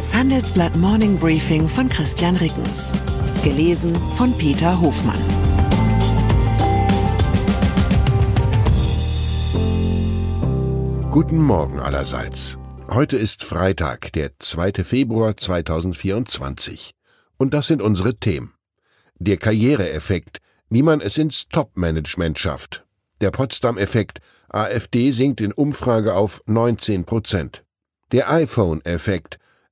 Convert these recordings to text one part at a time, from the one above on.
Das Handelsblatt Morning Briefing von Christian Rickens. Gelesen von Peter Hofmann. Guten Morgen allerseits. Heute ist Freitag, der 2. Februar 2024. Und das sind unsere Themen. Der Karriereeffekt, wie man es ins Top-Management schafft. Der Potsdam-Effekt, AfD sinkt in Umfrage auf 19 Prozent. Der iPhone-Effekt,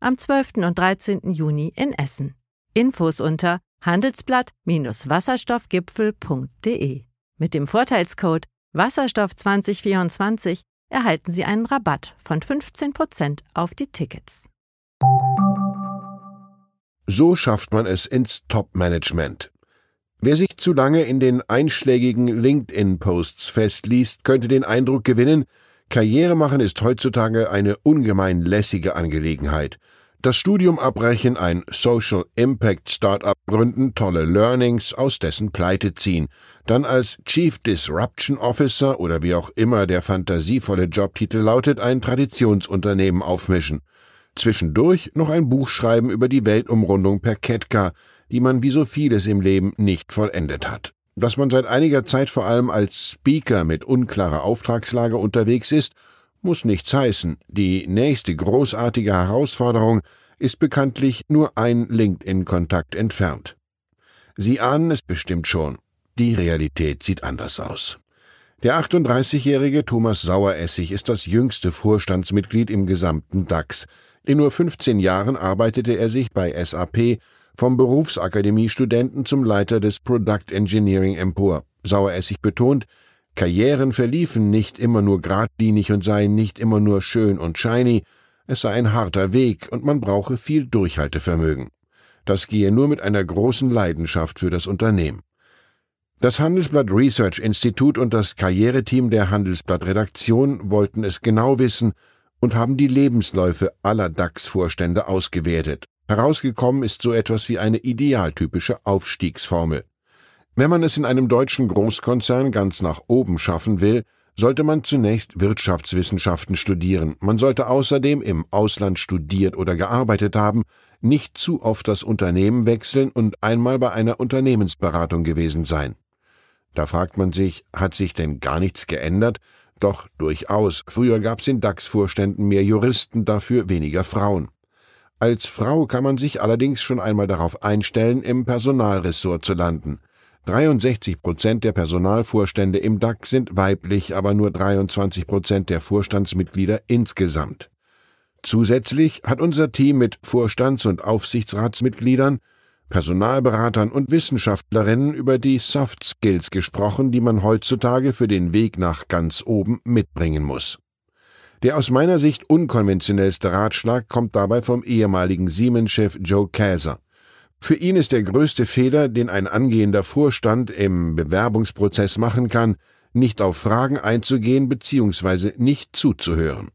am 12. und 13. Juni in Essen. Infos unter handelsblatt-wasserstoffgipfel.de. Mit dem Vorteilscode Wasserstoff 2024 erhalten Sie einen Rabatt von 15% auf die Tickets. So schafft man es ins Top-Management. Wer sich zu lange in den einschlägigen LinkedIn-Posts festliest, könnte den Eindruck gewinnen, Karriere machen ist heutzutage eine ungemein lässige Angelegenheit. Das Studium abbrechen, ein Social Impact Startup gründen, tolle Learnings aus dessen Pleite ziehen, dann als Chief Disruption Officer oder wie auch immer der fantasievolle Jobtitel lautet, ein Traditionsunternehmen aufmischen. Zwischendurch noch ein Buch schreiben über die Weltumrundung per Ketka, die man wie so vieles im Leben nicht vollendet hat. Dass man seit einiger Zeit vor allem als Speaker mit unklarer Auftragslage unterwegs ist, muss nichts heißen. Die nächste großartige Herausforderung ist bekanntlich nur ein LinkedIn-Kontakt entfernt. Sie ahnen es bestimmt schon. Die Realität sieht anders aus. Der 38-jährige Thomas Saueressig ist das jüngste Vorstandsmitglied im gesamten DAX. In nur 15 Jahren arbeitete er sich bei SAP vom Berufsakademiestudenten zum Leiter des Product Engineering empor. Saueressig betont, Karrieren verliefen nicht immer nur geradlinig und seien nicht immer nur schön und shiny, es sei ein harter Weg und man brauche viel Durchhaltevermögen. Das gehe nur mit einer großen Leidenschaft für das Unternehmen. Das Handelsblatt Research Institut und das Karriereteam der Handelsblatt Redaktion wollten es genau wissen und haben die Lebensläufe aller DAX-Vorstände ausgewertet. Herausgekommen ist so etwas wie eine idealtypische Aufstiegsformel. Wenn man es in einem deutschen Großkonzern ganz nach oben schaffen will, sollte man zunächst Wirtschaftswissenschaften studieren. Man sollte außerdem im Ausland studiert oder gearbeitet haben, nicht zu oft das Unternehmen wechseln und einmal bei einer Unternehmensberatung gewesen sein. Da fragt man sich, hat sich denn gar nichts geändert? Doch durchaus. Früher gab's in DAX-Vorständen mehr Juristen, dafür weniger Frauen. Als Frau kann man sich allerdings schon einmal darauf einstellen, im Personalressort zu landen. 63 Prozent der Personalvorstände im DAX sind weiblich, aber nur 23 Prozent der Vorstandsmitglieder insgesamt. Zusätzlich hat unser Team mit Vorstands- und Aufsichtsratsmitgliedern, Personalberatern und Wissenschaftlerinnen über die Soft Skills gesprochen, die man heutzutage für den Weg nach ganz oben mitbringen muss. Der aus meiner Sicht unkonventionellste Ratschlag kommt dabei vom ehemaligen Siemens-Chef Joe Kaeser. Für ihn ist der größte Fehler, den ein angehender Vorstand im Bewerbungsprozess machen kann, nicht auf Fragen einzugehen bzw. nicht zuzuhören.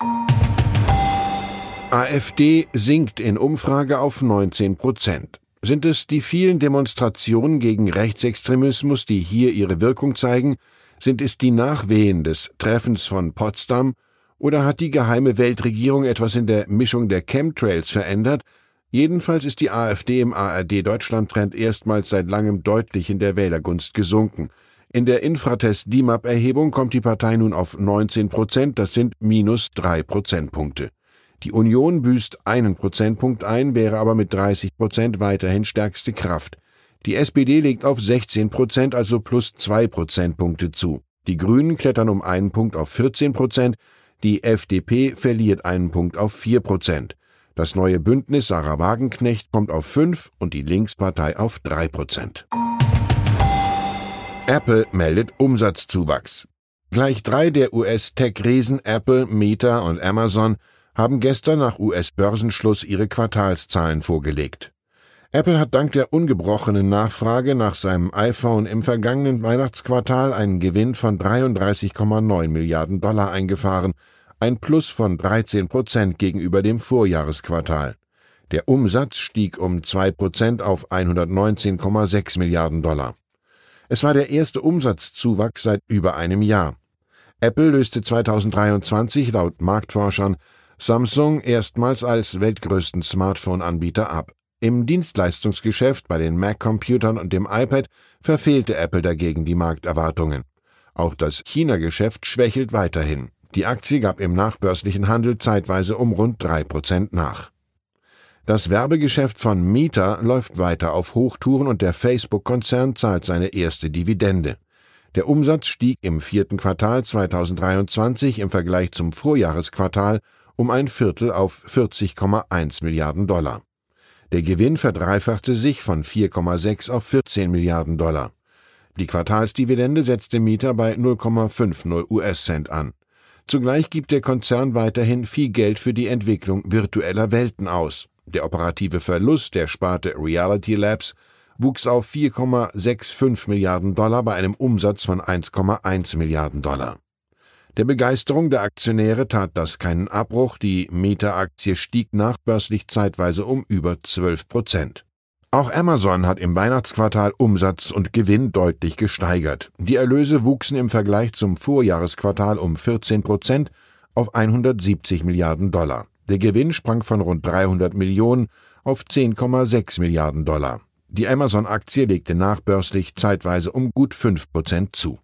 AfD sinkt in Umfrage auf 19 Prozent. Sind es die vielen Demonstrationen gegen Rechtsextremismus, die hier ihre Wirkung zeigen? Sind es die Nachwehen des Treffens von Potsdam? Oder hat die geheime Weltregierung etwas in der Mischung der Chemtrails verändert, Jedenfalls ist die AfD im ARD-Deutschland-Trend erstmals seit langem deutlich in der Wählergunst gesunken. In der Infratest-DIMAP-Erhebung kommt die Partei nun auf 19 Prozent, das sind minus drei Prozentpunkte. Die Union büßt einen Prozentpunkt ein, wäre aber mit 30 Prozent weiterhin stärkste Kraft. Die SPD legt auf 16 Prozent, also plus zwei Prozentpunkte zu. Die Grünen klettern um einen Punkt auf 14 Prozent, die FDP verliert einen Punkt auf vier Prozent. Das neue Bündnis Sarah Wagenknecht kommt auf 5 und die Linkspartei auf 3 Prozent. Apple meldet Umsatzzuwachs. Gleich drei der US-Tech-Riesen Apple, Meta und Amazon haben gestern nach US-Börsenschluss ihre Quartalszahlen vorgelegt. Apple hat dank der ungebrochenen Nachfrage nach seinem iPhone im vergangenen Weihnachtsquartal einen Gewinn von 33,9 Milliarden Dollar eingefahren, ein Plus von 13 Prozent gegenüber dem Vorjahresquartal. Der Umsatz stieg um 2 Prozent auf 119,6 Milliarden Dollar. Es war der erste Umsatzzuwachs seit über einem Jahr. Apple löste 2023 laut Marktforschern Samsung erstmals als weltgrößten Smartphone-Anbieter ab. Im Dienstleistungsgeschäft bei den Mac-Computern und dem iPad verfehlte Apple dagegen die Markterwartungen. Auch das China-Geschäft schwächelt weiterhin. Die Aktie gab im nachbörslichen Handel zeitweise um rund drei Prozent nach. Das Werbegeschäft von Meta läuft weiter auf Hochtouren und der Facebook-Konzern zahlt seine erste Dividende. Der Umsatz stieg im vierten Quartal 2023 im Vergleich zum Vorjahresquartal um ein Viertel auf 40,1 Milliarden Dollar. Der Gewinn verdreifachte sich von 4,6 auf 14 Milliarden Dollar. Die Quartalsdividende setzte Mieter bei 0,50 US-Cent an. Zugleich gibt der Konzern weiterhin viel Geld für die Entwicklung virtueller Welten aus. Der operative Verlust der Sparte Reality Labs wuchs auf 4,65 Milliarden Dollar bei einem Umsatz von 1,1 Milliarden Dollar. Der Begeisterung der Aktionäre tat das keinen Abbruch, die Meta-Aktie stieg nachbörslich zeitweise um über 12 Prozent. Auch Amazon hat im Weihnachtsquartal Umsatz und Gewinn deutlich gesteigert. Die Erlöse wuchsen im Vergleich zum Vorjahresquartal um 14 Prozent auf 170 Milliarden Dollar. Der Gewinn sprang von rund 300 Millionen auf 10,6 Milliarden Dollar. Die Amazon-Aktie legte nachbörslich zeitweise um gut 5 Prozent zu.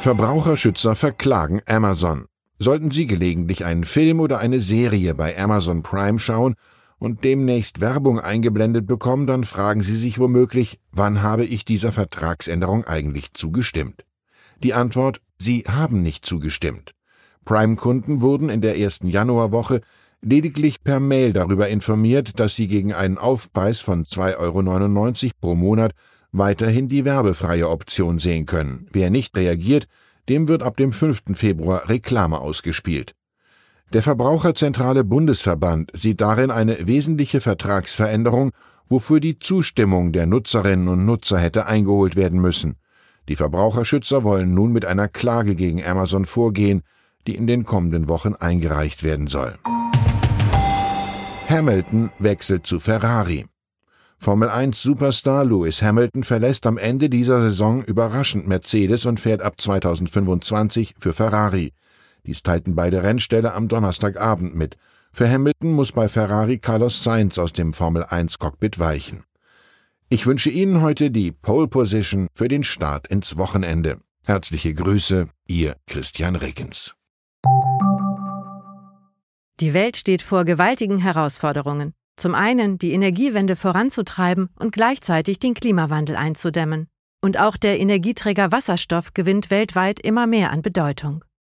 Verbraucherschützer verklagen Amazon. Sollten Sie gelegentlich einen Film oder eine Serie bei Amazon Prime schauen und demnächst Werbung eingeblendet bekommen, dann fragen Sie sich womöglich, wann habe ich dieser Vertragsänderung eigentlich zugestimmt? Die Antwort, Sie haben nicht zugestimmt. Prime-Kunden wurden in der ersten Januarwoche lediglich per Mail darüber informiert, dass sie gegen einen Aufpreis von 2,99 Euro pro Monat weiterhin die werbefreie Option sehen können. Wer nicht reagiert, dem wird ab dem 5. Februar Reklame ausgespielt. Der Verbraucherzentrale Bundesverband sieht darin eine wesentliche Vertragsveränderung, wofür die Zustimmung der Nutzerinnen und Nutzer hätte eingeholt werden müssen. Die Verbraucherschützer wollen nun mit einer Klage gegen Amazon vorgehen, die in den kommenden Wochen eingereicht werden soll. Hamilton wechselt zu Ferrari. Formel 1 Superstar Lewis Hamilton verlässt am Ende dieser Saison überraschend Mercedes und fährt ab 2025 für Ferrari. Dies teilten beide Rennställe am Donnerstagabend mit. Für Hamilton muss bei Ferrari Carlos Sainz aus dem Formel 1 Cockpit weichen. Ich wünsche Ihnen heute die Pole Position für den Start ins Wochenende. Herzliche Grüße, Ihr Christian Rickens. Die Welt steht vor gewaltigen Herausforderungen. Zum einen die Energiewende voranzutreiben und gleichzeitig den Klimawandel einzudämmen. Und auch der Energieträger Wasserstoff gewinnt weltweit immer mehr an Bedeutung.